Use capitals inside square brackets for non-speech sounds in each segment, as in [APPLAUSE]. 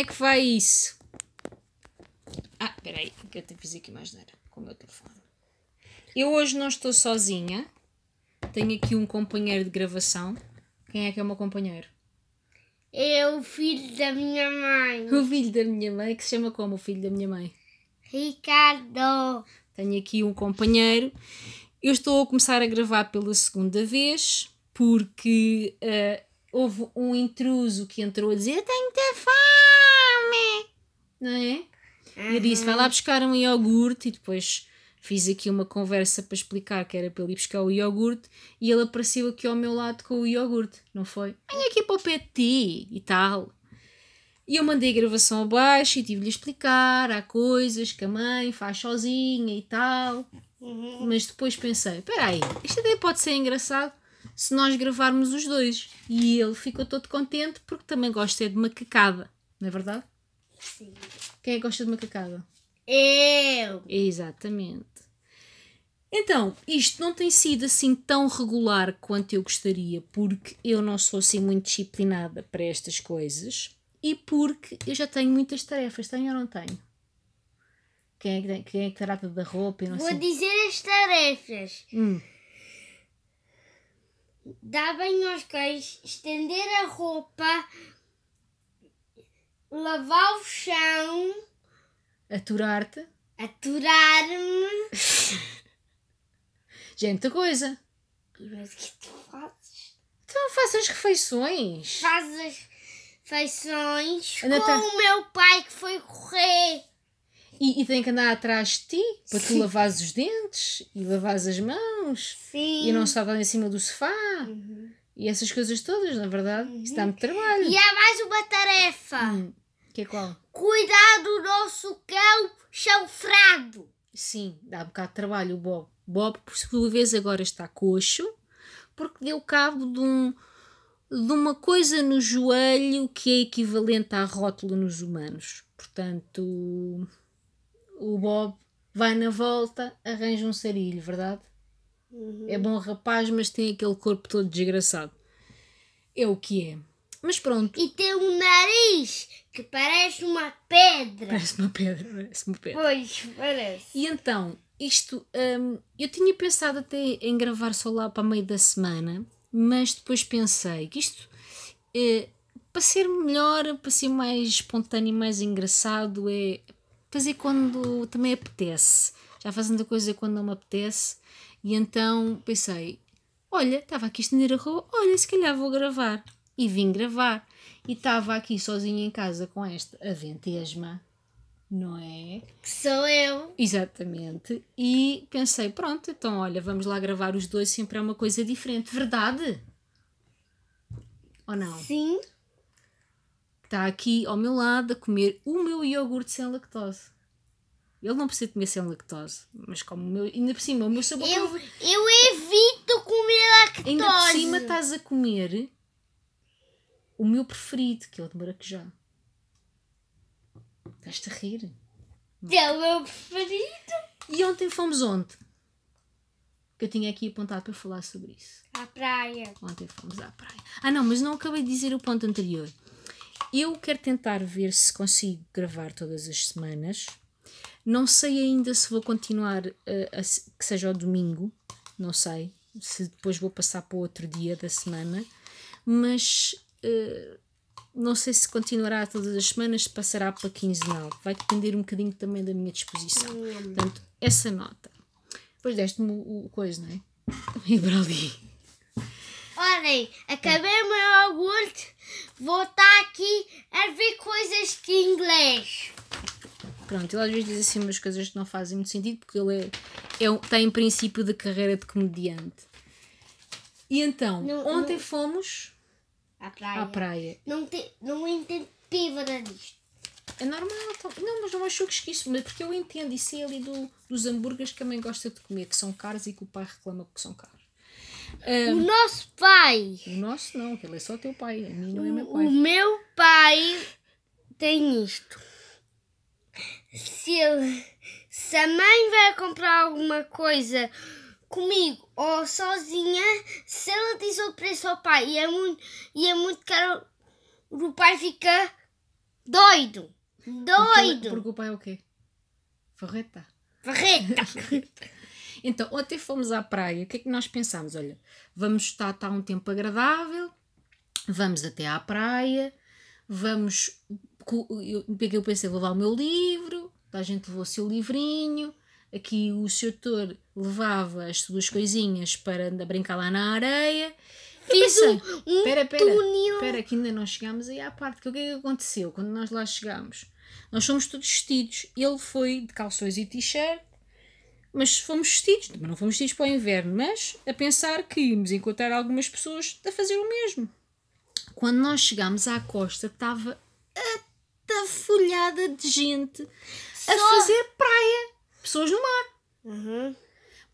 é que vai isso? Ah, espera aí, que eu fazer aqui mais nada com o meu telefone. Eu hoje não estou sozinha. Tenho aqui um companheiro de gravação. Quem é que é o meu companheiro? É o filho da minha mãe. O filho da minha mãe, que se chama como o filho da minha mãe? Ricardo. Tenho aqui um companheiro. Eu estou a começar a gravar pela segunda vez porque uh, houve um intruso que entrou a dizer: Eu tenho muita fome, não é? Uhum. Eu disse: Vai lá buscar um iogurte e depois fiz aqui uma conversa para explicar que era para ele ir buscar o iogurte e ele apareceu aqui ao meu lado com o iogurte, não foi? Vem aqui para o pé de ti e tal. E eu mandei a gravação abaixo e tive-lhe a explicar. Há coisas que a mãe faz sozinha e tal. Uhum. Mas depois pensei: espera aí, isto até pode ser engraçado se nós gravarmos os dois. E ele ficou todo contente porque também gosta de macacada, não é verdade? Sim. Quem é que gosta de macacada? Eu! Exatamente. Então, isto não tem sido assim tão regular quanto eu gostaria, porque eu não sou assim muito disciplinada para estas coisas e porque eu já tenho muitas tarefas. Tenho ou não tenho? Quem é que, tem, quem é que trata da roupa? Vou sei. dizer as tarefas. Hum. Dar banho aos cães, estender a roupa, lavar o chão, aturar-te, aturar-me. Já é muita coisa. Mas o que tu fazes? Então faz as refeições. Faz as refeições com tá... o meu pai que foi correr. E, e, tem que andar atrás de ti para Sim. tu lavares os dentes e lavares as mãos Sim. e não estar em cima do sofá uhum. e essas coisas todas, na verdade. Uhum. Isso dá muito trabalho. E há mais uma tarefa. Hum. Que qual? Cuidar do nosso cão chanfrado. Sim, dá um bocado de trabalho o Bob. Bob, por sua vez, agora está coxo porque deu cabo de, um, de uma coisa no joelho que é equivalente à rótula nos humanos. Portanto, o Bob vai na volta, arranja um sarilho, verdade? Uhum. É bom rapaz, mas tem aquele corpo todo desgraçado. É o que é. Mas pronto. E tem um nariz que parece uma pedra. Parece uma pedra, parece uma pedra. Pois, parece. E então, isto, hum, eu tinha pensado até em gravar só lá para meio da semana, mas depois pensei que isto, eh, para ser melhor, para ser mais espontâneo e mais engraçado, é fazer quando também apetece. Já fazendo a coisa quando não me apetece. E então pensei: olha, estava aqui a estender a roupa, olha, se calhar vou gravar. E vim gravar. E estava aqui sozinha em casa com esta aventesma, não é? Que sou eu. Exatamente. E pensei: pronto, então olha, vamos lá gravar os dois, sempre é uma coisa diferente. Verdade? Ou não? Sim está aqui ao meu lado a comer o meu iogurte sem lactose. Ele não precisa comer sem lactose, mas como o meu, ainda por cima, o meu sabor. Eu, eu evito comer lactose. Ainda por cima estás a comer o meu preferido, que é o de maracujá. Estás-te a rir? É o meu preferido. E ontem fomos onde? Que eu tinha aqui apontado para falar sobre isso. À praia. Ontem fomos à praia. Ah, não, mas não acabei de dizer o ponto anterior. Eu quero tentar ver se consigo gravar todas as semanas. Não sei ainda se vou continuar uh, a, que seja ao domingo, não sei. Se depois vou passar para outro dia da semana, mas não sei se continuará todas as semanas, se passará para quinzenal. Vai depender um bocadinho também da minha disposição. Hum. Portanto, essa nota. Depois deste-me o, o coisa, não é? [LAUGHS] E para ali. Olhem, acabei o meu iogurte, vou estar aqui a ver coisas de inglês. Pronto, ele às vezes diz assim umas coisas que não fazem muito sentido porque ele é, é, tem em princípio de carreira de comediante. E então, não, ontem não... fomos à praia. À praia. Não, te, não entendo pívora disto. É normal, então. não, mas não achou que isso, porque eu entendo isso é ali do, dos hambúrgueres que também gosta de comer, que são caros e que o pai reclama que são caros. Um, o nosso pai. O nosso não, ele é só teu pai. A mim não é meu pai. O meu pai tem isto. Se, ele, se a mãe vai comprar alguma coisa comigo ou sozinha, se ela diz o preço ao pai e é muito, e é muito caro, o pai fica Doido. Doido. porque o pai é o quê? Farreta. Barreta. [LAUGHS] Então, ontem fomos à praia. O que é que nós pensámos? Olha, vamos estar, está um tempo agradável, vamos até à praia, vamos. Eu, eu pensei? Vou levar o meu livro, a gente levou o seu livrinho. Aqui o seu doutor levava as suas coisinhas para andar a brincar lá na areia. Um, um Espera, espera, espera, que ainda não chegámos aí à parte. Que o que é que aconteceu quando nós lá chegámos? Nós fomos todos vestidos. Ele foi de calções e t-shirt, mas fomos vestidos. Também não fomos vestidos para o inverno, mas a pensar que íamos encontrar algumas pessoas a fazer o mesmo. Quando nós chegámos à costa, estava atafolhada de gente a fazer praia. Pessoas no mar Uhum.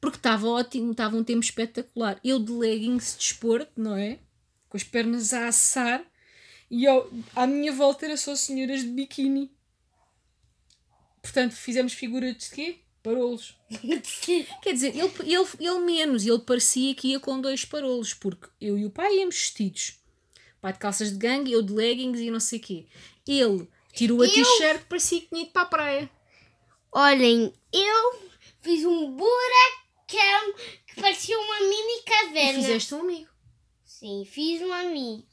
porque estava ótimo, estava um tempo espetacular. Eu de leggings de desporto, não é? Com as pernas a assar e eu, à minha volta era só senhoras de biquíni. Portanto, fizemos figuras de quê? Parolos. [LAUGHS] Quer dizer, ele, ele, ele menos, ele parecia que ia com dois parolos, porque eu e o pai íamos vestidos. O pai de calças de gangue, eu de leggings e não sei o quê. Ele tirou a Eu- t-shirt, parecia que tinha ido para a praia. Olhem, eu fiz um buracão que parecia uma mini E caverna. fizeste um amigo. Sim, fiz um amigo.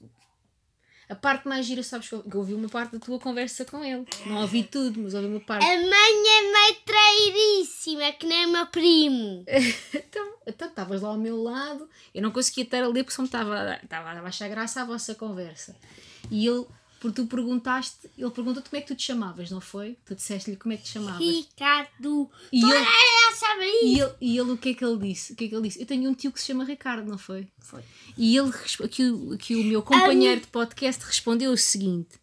A parte mais gira, sabes que eu, ouvi uma parte da tua conversa com ele. Não ouvi tudo, mas ouvi uma parte. A mãe é meio trairíssima, que nem o meu primo. [LAUGHS] Então, então estavas lá ao meu lado, eu não conseguia estar a ler porque só me estava a- a achar graça à vossa conversa. E ele, porque tu perguntaste, ele perguntou-te como é que tu te chamavas, não foi? Tu disseste-lhe como é que te chamavas. Ricardo. E ele, Ah, sabe isso? e, ele, e ele o que é que ele disse? O que é que ele disse? Eu tenho um tio que se chama Ricardo, não foi? Foi. E ele, resp- aqui, o- meu companheiro de podcast respondeu o seguinte: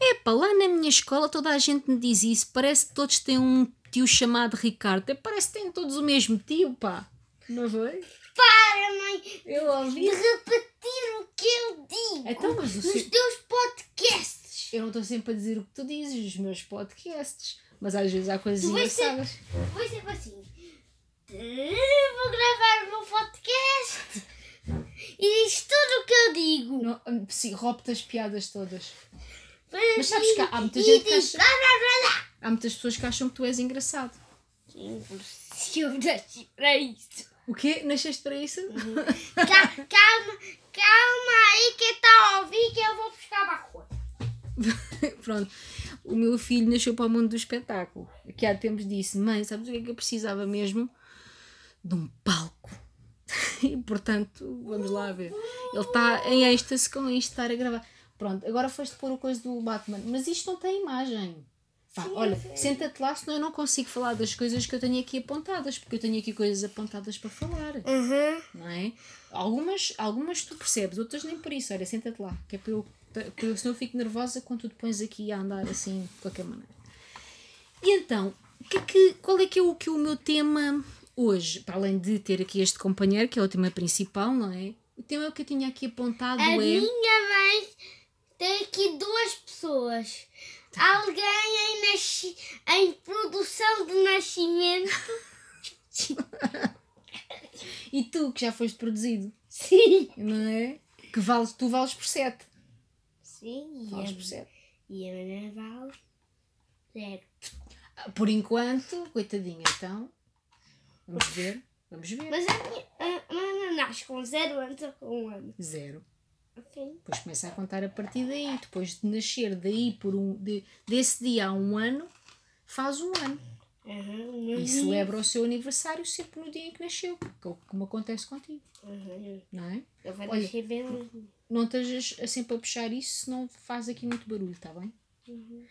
Epá, lá na minha escola toda a gente me diz isso, parece que todos têm um tio chamado Ricardo. Parece que têm todos o mesmo tio, pá. Não foi? Para, mãe, Eu ouvi. de repetir o que eu digo Então, mas nos seu- teus podcasts. eu não estou sempre a dizer o que tu dizes nos meus podcasts, mas às vezes há coisas Tu engraçadas. Foi sempre assim. Vou gravar o meu podcast e diz tudo o que eu digo. Não, hum, sim, roubo-te as piadas todas. Mas sabes que há- muita gente que acha-. Há muitas pessoas que acham que tu és engraçado. Sim, [LAUGHS] eu nasci para isso. O quê? Nasceste para isso? Ca- calma, calma aí que está a ouvir que eu vou buscar coisa. [LAUGHS] Pronto. O meu filho nasceu para o mundo do espetáculo. Que há tempos disse: Mãe, sabes o que é que eu precisava mesmo? De um palco. [LAUGHS] E portanto, vamos lá ver. Ele está em êxtase com isto, estar a gravar. Pronto, agora foste pôr o coisa do Batman. Mas isto não tem imagem. Pá, Sim, olha, senta-te lá, senão eu não consigo falar das coisas que eu tenho aqui apontadas, porque eu tenho aqui coisas apontadas para falar Uhum. não é? Algumas, algumas tu percebes, outras nem por isso. Olha, senta-te lá, que é para eu, para eu, senão eu fico nervosa quando tu te pões aqui a andar assim, de qualquer maneira. E então, que é que, qual é que é o, que é o meu tema hoje? Para além de ter aqui este companheiro, que é o tema principal, não é? O tema que eu tinha aqui apontado A é. minha mãe tem aqui duas pessoas. Alguém em, nasci... em produção de nascimento. E tu, que já foste produzido, Sim. não é? Que vales, tu vales por 7. Sim, Vales por e 7. a, e a Ana vale zero. Por enquanto, coitadinha, então. Vamos ver. Vamos ver. Mas a minha a, a Ana nasce com zero anos ou com um ano. Zero. Ok. Depois começa a contar a partir daí. Depois de nascer daí por um, de, desse dia a um ano, faz um ano. Uhum, E celebra o seu aniversário sempre no dia em que nasceu. que é o- Como acontece contigo, Uhum. não é? Eu vou Olha, nascer bem. Não estejas sempre a puxar isso, senão faz aqui muito barulho, está bem? Uhum.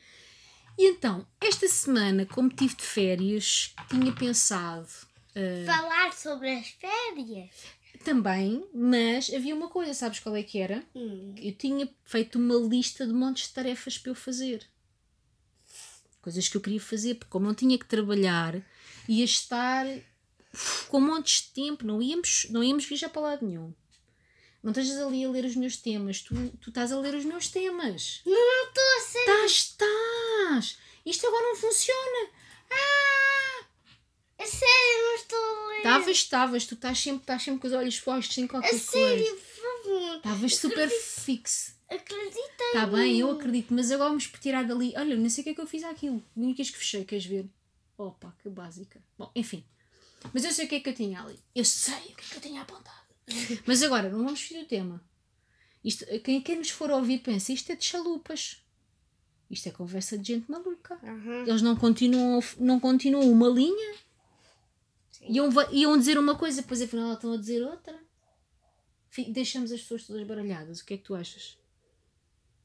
E então, esta semana, como tive de férias, tinha pensado eh, Falar sobre as férias. Também, mas havia uma coisa, sabes qual é que era? Hum. eu tinha feito uma lista de montes de tarefas para eu fazer. Coisas que eu queria fazer, porque como não tinha que trabalhar, ia estar com montes de tempo, não íamos, não íamos viajar para lado nenhum. Não estejas ali a ler os meus temas, tu, tu estás a ler os meus temas. Não estou a ser. Estás, estás! Isto agora não funciona. Ah! A sério, não estou a ler. Estavas, estavas, tu estás sempre, estás sempre com os olhos postos em qualquer coisa. sério, por favor. Estavas super fixe. acredita Está em Tá bem, eu acredito, mas agora vamos tirar dali. Olha, não sei o que é que eu fiz àquilo. Nem quis que fechei, queres ver? Opa, que básica. Bom, enfim. Mas eu sei o que é que eu tinha ali. Eu sei o que é que eu tinha apontado. [LAUGHS] mas agora, não vamos fugir do tema. Isto, quem, quem nos for ouvir pensa, isto é de chalupas. Isto é conversa de gente maluca. Aham. Eles não continuam, não continuam uma linha. Iam, iam dizer uma coisa, depois afinal estão a dizer outra. Deixamos as pessoas todas baralhadas. O que é que tu achas?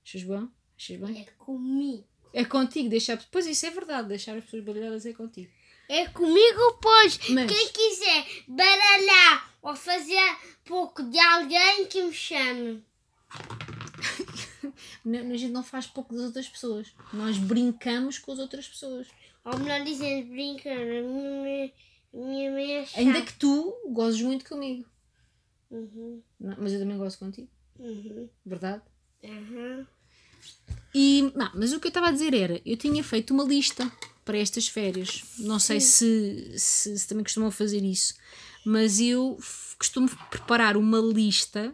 Achas bom? Achas bem? É comigo. É contigo deixar. Pois isso é verdade, deixar as pessoas baralhadas é contigo. É comigo, pois. Mas- Quem quiser baralhar ou fazer pouco de alguém que me chame. [LAUGHS] A gente não faz pouco das outras pessoas. Nós brincamos com as outras pessoas. Ou melhor dizendo, brincando. Minha mãe, é chata. Ainda que tu gozes muito comigo. Uhum, Não, mas eu também gosto contigo. uhum, Verdade? uhum. E, não, mas o que eu estava a dizer era, eu tinha feito uma lista para estas férias. Não sei se, se, se também costumam fazer isso, mas eu costumo preparar uma lista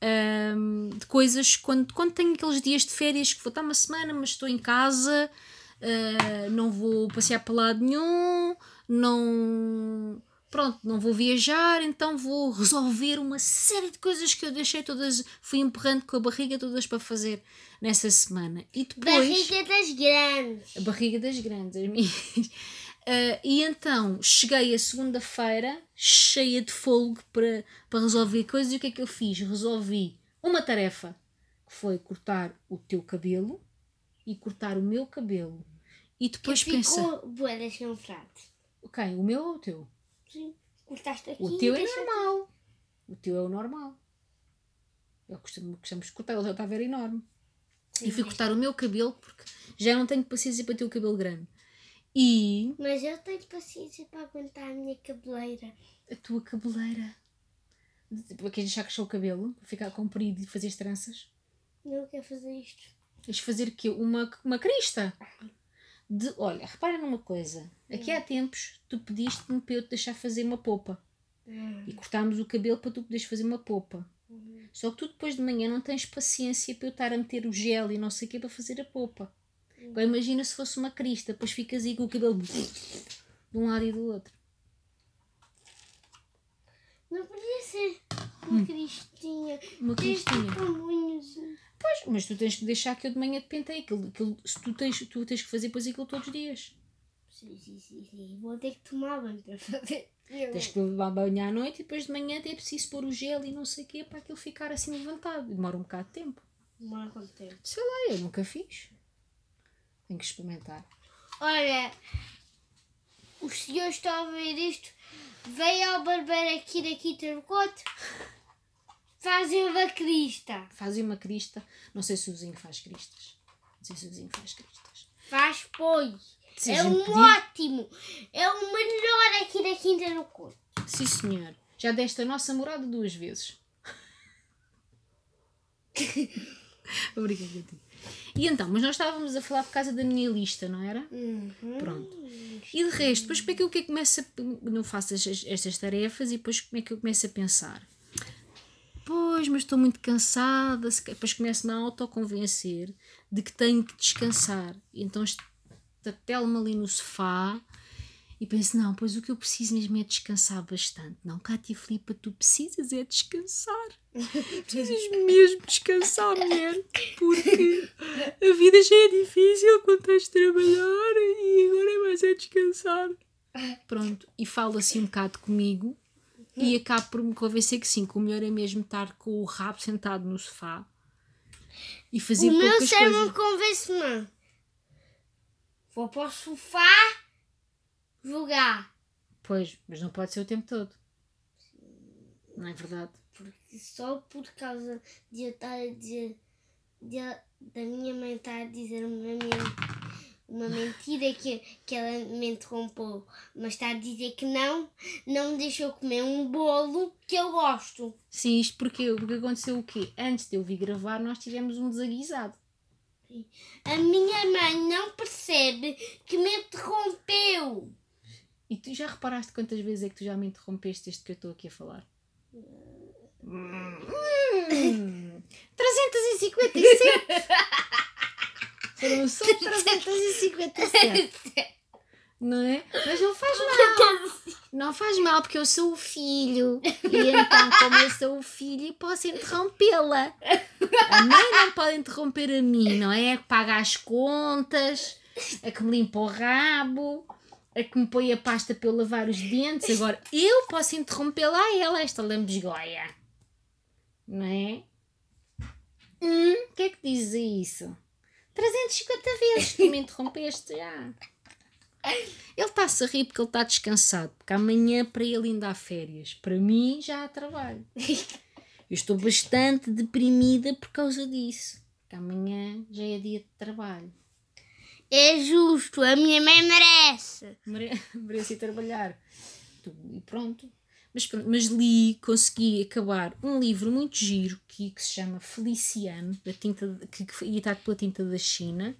ahm, de coisas quando, quando tenho aqueles dias de férias que vou estar uma semana, mas estou em casa, ah, não vou passear para lado nenhum, não. Pronto, não vou viajar, então vou resolver uma série de coisas que eu deixei todas, fui empurrando com a barriga todas para fazer nessa semana. E depois. Barriga das grandes. A barriga das grandes, as minhas. Ah, e então cheguei a segunda-feira cheia de fogo para, para resolver coisas. E o que é que eu fiz? Resolvi uma tarefa que foi cortar o teu cabelo e cortar o meu cabelo. E depois pensa, Ficou boa descansado. Ok, o meu ou o teu? Sim. Cortaste aqui O teu é normal. O teu é o normal. Eu costumo, gostamos de cortar, ele já estava enorme. E fui cortar o meu cabelo porque já não tenho paciência para ter o cabelo grande. E Mas eu tenho paciência para aguentar a minha cabeleira. a tua cabeleira. Para quem já cresceu o cabelo, para ficar comprido e fazer as tranças. Não quero fazer isto. De fazer que uma, uma crista. De, olha, repara numa coisa. Aqui há tempos tu pediste-me para eu te deixar fazer uma popa. E cortámos o cabelo para tu poderes fazer uma popa. Só que tu depois de manhã não tens paciência para eu estar a meter o gel e não sei o que para fazer a popa. Agora imagina se fosse uma crista, depois ficas aí com o cabelo de um lado e do outro. Não podia ser uma cristinha. Uma cristinha. Pois, mas tu tens que deixar que eu de manhã te pentei. Aquilo, aquilo, se tu, tens, tu tens que fazer depois aquilo todos os dias. Sim, sim, sim, sim. Vou ter que tomar banho para fazer. Tens que levar banho à noite e depois de manhã é preciso pôr o gel e não sei o quê para aquilo ficar assim levantado. Demora um bocado de tempo. Demora quanto tempo? Sei lá, eu nunca fiz. Tenho que experimentar. Olha, os senhores estão a ver isto. Veio ao barbeiro aqui daqui Turcote. Uma crista. Fazem uma crista. Não sei se o vizinho faz cristas. Não sei se o vizinho faz cristas. Faz, pois. Se é um pedir- ótimo. É o melhor aqui da Quinta do Couto. Sim, senhor. Já deste a nossa morada duas vezes. Obrigada a ti. E então, mas nós estávamos a falar por causa da minha lista, não era? Uhum. Pronto. E de resto, depois como é que eu que começo a, não faço estas, estas tarefas e depois como é que eu começo a pensar? Pois, mas estou muito cansada. Depois começo-me a autoconvencer de que tenho que descansar. E então estatelo-me ali no sofá e penso, não, pois o que eu preciso mesmo é descansar bastante. Não, Cátia Filipa, tu precisas é descansar. [LAUGHS] Precisas mesmo descansar, mulher. Porque a vida já é difícil quando tens de trabalhar e agora é mais é descansar. Pronto, e falo assim um bocado comigo e acabo por me convencer que sim, que o melhor é mesmo estar com o rabo sentado no sofá e fazer O meu poucas coisas. convence-me. Vou para o sofá jogar. Pois, mas não pode ser o tempo todo. Não é verdade? Porque só por causa de eu estar a dizer. De, da minha mãe estar a dizer uma, men- uma mentira que, que ela me interrompeu, mas está a dizer que não, não me deixou comer um bolo que eu gosto. Sim, isto porque, porque aconteceu o quê? Antes de eu vir gravar, nós tivemos um desaguisado. A minha mãe não percebe que me interrompeu. E tu já reparaste quantas vezes é que tu já me interrompeste desde que eu estou aqui a falar? Hum. [LAUGHS] 357! [LAUGHS] Foram [LAUGHS] só 357. Não é? Mas não faz mal. Não faz mal, porque eu sou o filho. E então, como eu sou o filho, posso interrompê-la. A mãe não pode interromper a mim, não é? A que paga as contas, a que me limpa o rabo, a que me põe a pasta para eu lavar os dentes. Agora, eu posso interrompê-la a ela, esta lambesgoia. Não é? Hum, o que é que diz isso? 350 vezes que me interrompeste já. Ele está-se a rir porque ele está descansado, porque amanhã para ele ainda há férias. Para mim já há trabalho. Eu estou bastante deprimida por causa disso. Porque amanhã já é dia de trabalho. É justo, a minha mãe merece. Mere [LAUGHS] merece ir trabalhar. E pronto. Mas, mas li, consegui acabar um livro muito giro que, que se chama Feliciano, da tinta, que, que foi editado pela tinta da China.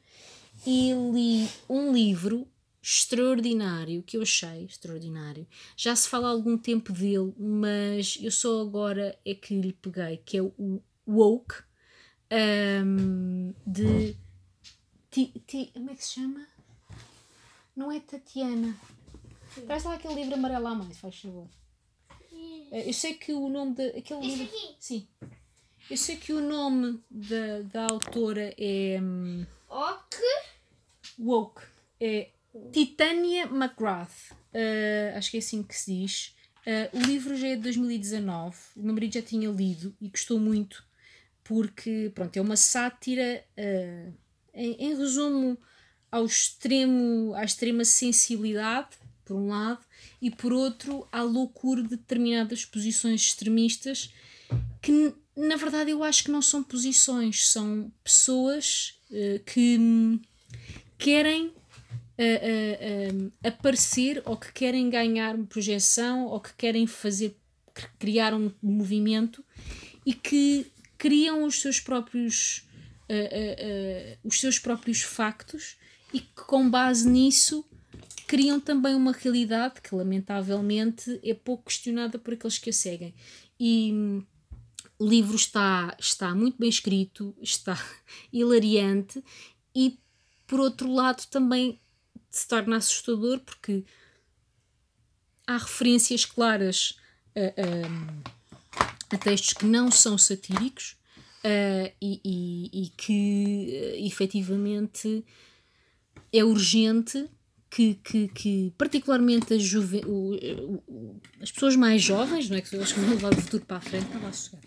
E li um livro extraordinário, que eu achei extraordinário. Já se fala há algum tempo dele, mas eu só agora é que lhe peguei, que é o Woke, um, de. Ti, ti, como é que se chama? Não é Tatiana. Traz lá aquele livro amarelo à mais, faz favor. Eh, eu sei que o nome da. Aquele aqui? Sim. Eu sei que o nome da, da autora é. hum, Ok. Woke. É Titania McGrath. Uh, acho que é assim que se diz. Uh, o livro já é de 2019. O meu marido já tinha lido e gostou muito porque pronto, é uma sátira, uh, em, em resumo, ao extremo, à extrema sensibilidade, por um lado, e por outro, à loucura de determinadas posições extremistas que, na verdade, eu acho que não são posições, são pessoas uh, que querem uh, uh, aparecer ou que querem ganhar uma projeção ou que querem fazer cri- criar um movimento e que criam os seus próprios os seus próprios factos e que com base nisso criam também uma realidade que lamentavelmente é pouco questionada por aqueles que a seguem. E hum, o livro está, está muito bem escrito, está [LAUGHS] hilariante e por outro lado também se torna assustador porque há referências claras a, a- a textos que não são satíricos e, e- e que ah, efetivamente é urgente que, que, que particularmente juve- o- o- as pessoas mais jovens, não é? que as que vão levar o futuro para a frente, não vai sossegar,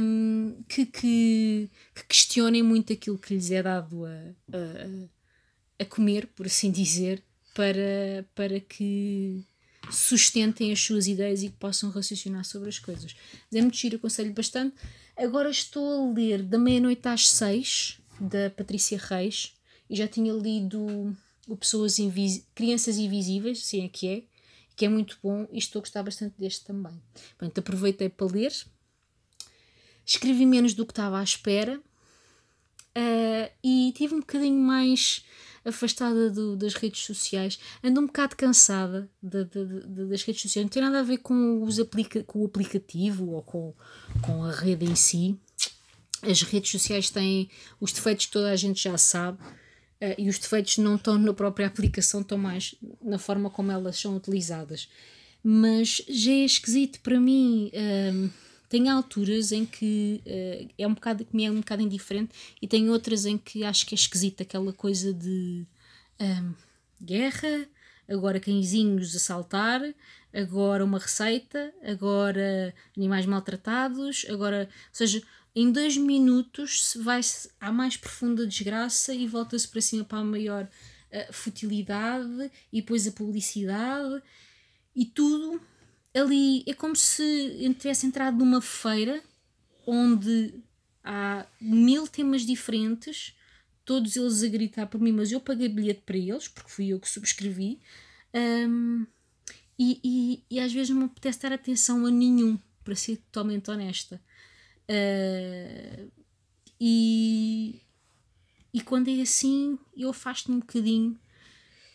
hum, que, que, que questionem muito aquilo que lhes é dado a, a, a comer, por assim dizer, para, para que sustentem as suas ideias e que possam raciocinar sobre as coisas. Mas é muito giro, aconselho bastante. Agora estou a ler Da Meia-Noite às Seis, da Patrícia Reis, e já tinha lido o Pessoas Invis Crianças Invisíveis, sim é que é, que é muito bom, e estou a gostar bastante deste também. Portanto, aproveitei para ler. Escrevi menos do que estava à espera. Uh, e tive um bocadinho mais afastada do- das redes sociais. Ando um bocado cansada de- de- de- das redes sociais. Não tem nada a ver com, os aplica com o aplicativo ou com, com a rede em si. As redes sociais têm os defeitos que toda a gente já sabe. Uh, e os defeitos não estão na própria aplicação, estão mais na forma como elas são utilizadas. Mas já é esquisito para mim. um, tem alturas em que uh, é um bocado que me é um bocado indiferente e tem outras em que acho que é esquisito aquela coisa de um, guerra, agora cãezinhos a saltar, agora uma receita, agora animais maltratados, agora, ou seja, em dois minutos se vai à mais profunda desgraça e volta-se para cima para a maior uh, futilidade e depois a publicidade e tudo ali é como se tivesse entrado numa feira onde há mil temas diferentes, todos eles a gritar por mim, mas eu paguei bilhete para eles, porque fui eu que subscrevi, hum, e, e, e às vezes não me apetece dar atenção a nenhum, para ser totalmente honesta. Uh, e, e quando é assim, eu afasto-me um bocadinho,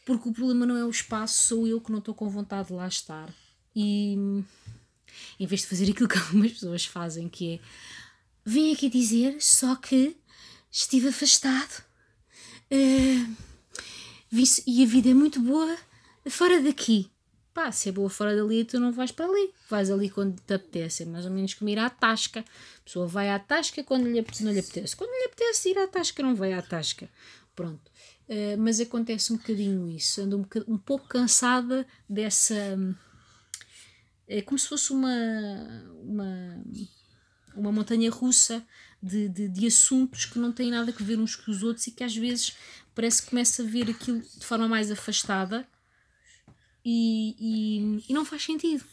porque o problema não é o espaço, sou eu que não estou com vontade de lá estar. E em vez de fazer aquilo que [LAUGHS] algumas pessoas fazem, que é vim aqui dizer só que estive afastado. Uh, e a vida é muito boa fora daqui. Pá, se é boa fora dali, tu não vais para ali. Vais ali quando te apetece. É mais ou menos como ir à tasca. A pessoa vai à tasca quando lhe, não lhe apetece. Quando lhe apetece ir à tasca, não vai à tasca. Pronto. Uh, mas acontece um bocadinho isso. Ando um, um pouco cansada dessa. É como se fosse uma, uma, uma montanha russa de, de, de assuntos que não têm nada a ver uns com os outros e que às vezes parece que começa a ver aquilo de forma mais afastada e, e, e não faz sentido.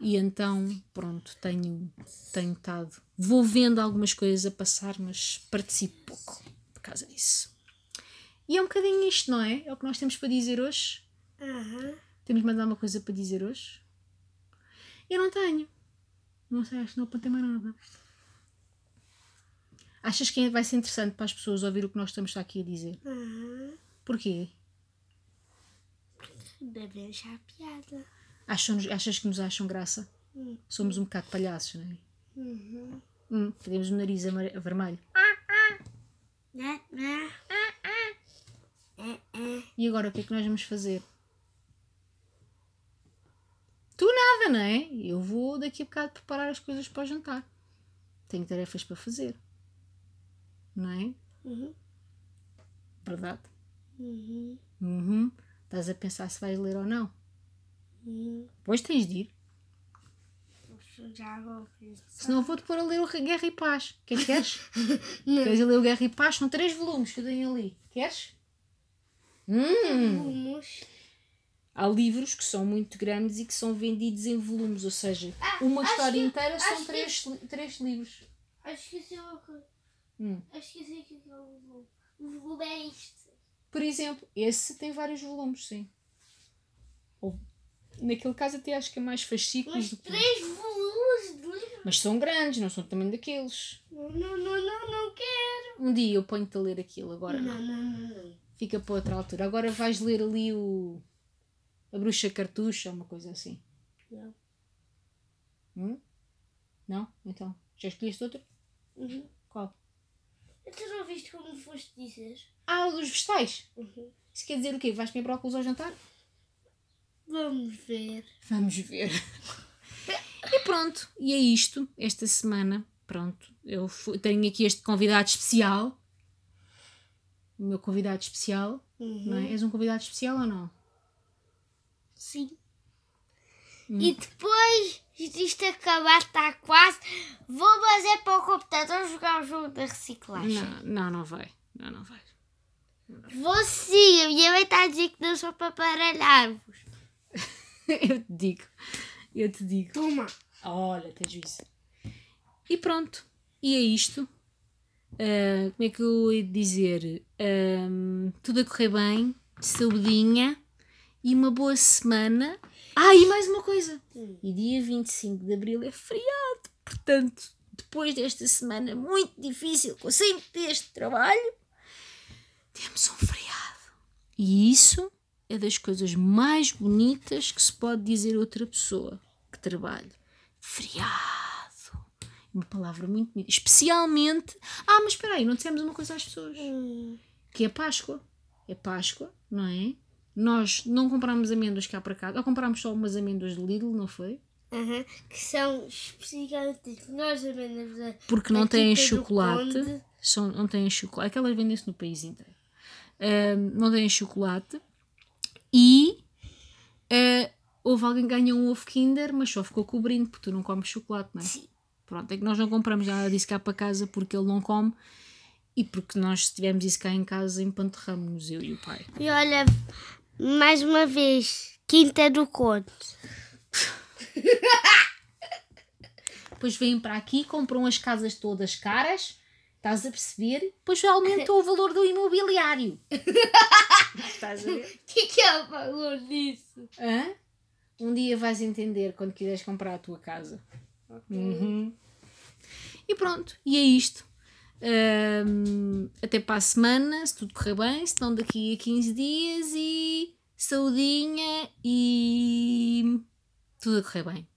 E então, pronto, tenho, tenho estado. Vou vendo algumas coisas a passar, mas participo pouco por causa disso. E é um bocadinho isto, não é? É o que nós temos para dizer hoje. Uhum. Temos mais alguma coisa para dizer hoje? Eu não tenho. Não sei, acho que não apontei mais nada. Achas que vai ser interessante para as pessoas ouvir o que nós estamos aqui a dizer? Uhum. Porquê? Deve achar piada. Acham, achas que nos acham graça? Uhum. Somos um bocado palhaços, não é? Uhum. Hum, temos o nariz vermelho. Né, né? E agora o que é que nós vamos fazer? Tu nada, não é? Eu vou daqui a bocado preparar as coisas para o jantar. Tenho tarefas para fazer. Não é? Uhum. Verdade? Uhum. Uhum. Estás a pensar se vais ler ou não? Uhum. Pois tens de ir. Já vou pensar. Senão vou-te pôr a ler o Guerra e Paz. O que é que queres? [LAUGHS] queres ler o Guerra e Paz? São três volumes que eu tenho ali. Queres? Hum. Vamos. Há livros que são muito grandes e que são vendidos em volumes, ou seja, uma acho história que- inteira são que- três, li- três livros. Acho que isso é uma coisa. Hum. Acho que isso é que eu vou. O volume é isto. Por exemplo, esse tem vários volumes, sim. Ou, naquele caso até acho que é mais fascículos Mas do que... três volumes de livro. Mas são grandes, não são também daqueles. Não, não, não, não, não quero. Um dia eu ponho-te a ler aquilo, agora não. Não, não, não, não. Fica para outra altura. Agora vais ler ali o... A Bruxa Cartucha, uma coisa assim. Não. Hum? Não? Então, já escolheste outro? Uhum. Tu não viste como foste dizer? Ah, dos vegetais. Uhum. Isso quer dizer o quê? Vais comer brócolis ao jantar? Vamos ver. Vamos ver. [LAUGHS] e pronto, e é isto. Esta semana, pronto, eu fu- tenho aqui este convidado especial. O meu convidado especial, Uhum. não é? És um convidado especial ou não? Sim. Hum. E depois disto acabar, está quase. Vou fazer para o computador jogar o jogo da reciclagem. Não, não, não vai. Não, não vai. Vou sim, a minha mãe está a dizer que não sou para baralhar-vos. [LAUGHS] eu te digo. Eu te digo. Toma. Olha, tens juízo. E pronto. E é isto. Ah, como é que eu ia dizer? Ahm, tudo a correr bem, saudinha e uma boa semana. Ah, e mais uma coisa. E dia 25 de Abril é feriado. Portanto, depois desta semana muito difícil, com sempre este trabalho, temos um feriado. E isso é das coisas mais bonitas que se pode dizer a outra pessoa que trabalha. Feriado. Uma palavra muito bonita. Especialmente. Ah, mas espera aí, não dissemos uma coisa às pessoas. Que é Páscoa. É Páscoa, não é? Nós não compramos amêndoas cá para casa. Ou comprámos só umas amêndoas do Lidl, não foi? Aham, Que são especificamente as melhores amêndoas da Porque não têm chocolate. São, não têm chocolate. Aquelas vendem-se no país inteiro. Ahm, não têm chocolate. E ah, houve alguém que ganhou um ovo Kinder, mas só ficou com o brinde, porque tu não comes chocolate, não é? Sim. Pronto, é que nós não compramos já disse cá para casa porque ele não come e porque nós tivemos isso cá em casa empanterramos eu e o pai. E olha, mais uma vez, Quinta do Conde. Depois vêm para aqui, compram as casas todas caras, estás a perceber? Depois aumentou o valor do imobiliário. estás a ver? O [LAUGHS] que, que é o valor disso? Hã? Um dia vais entender quando quiseres comprar a tua casa. Uhum. E pronto, e é isto. Ahm, até para a semana, se tudo correr bem, se daqui a 15 dias e saudinha e tudo a correr bem.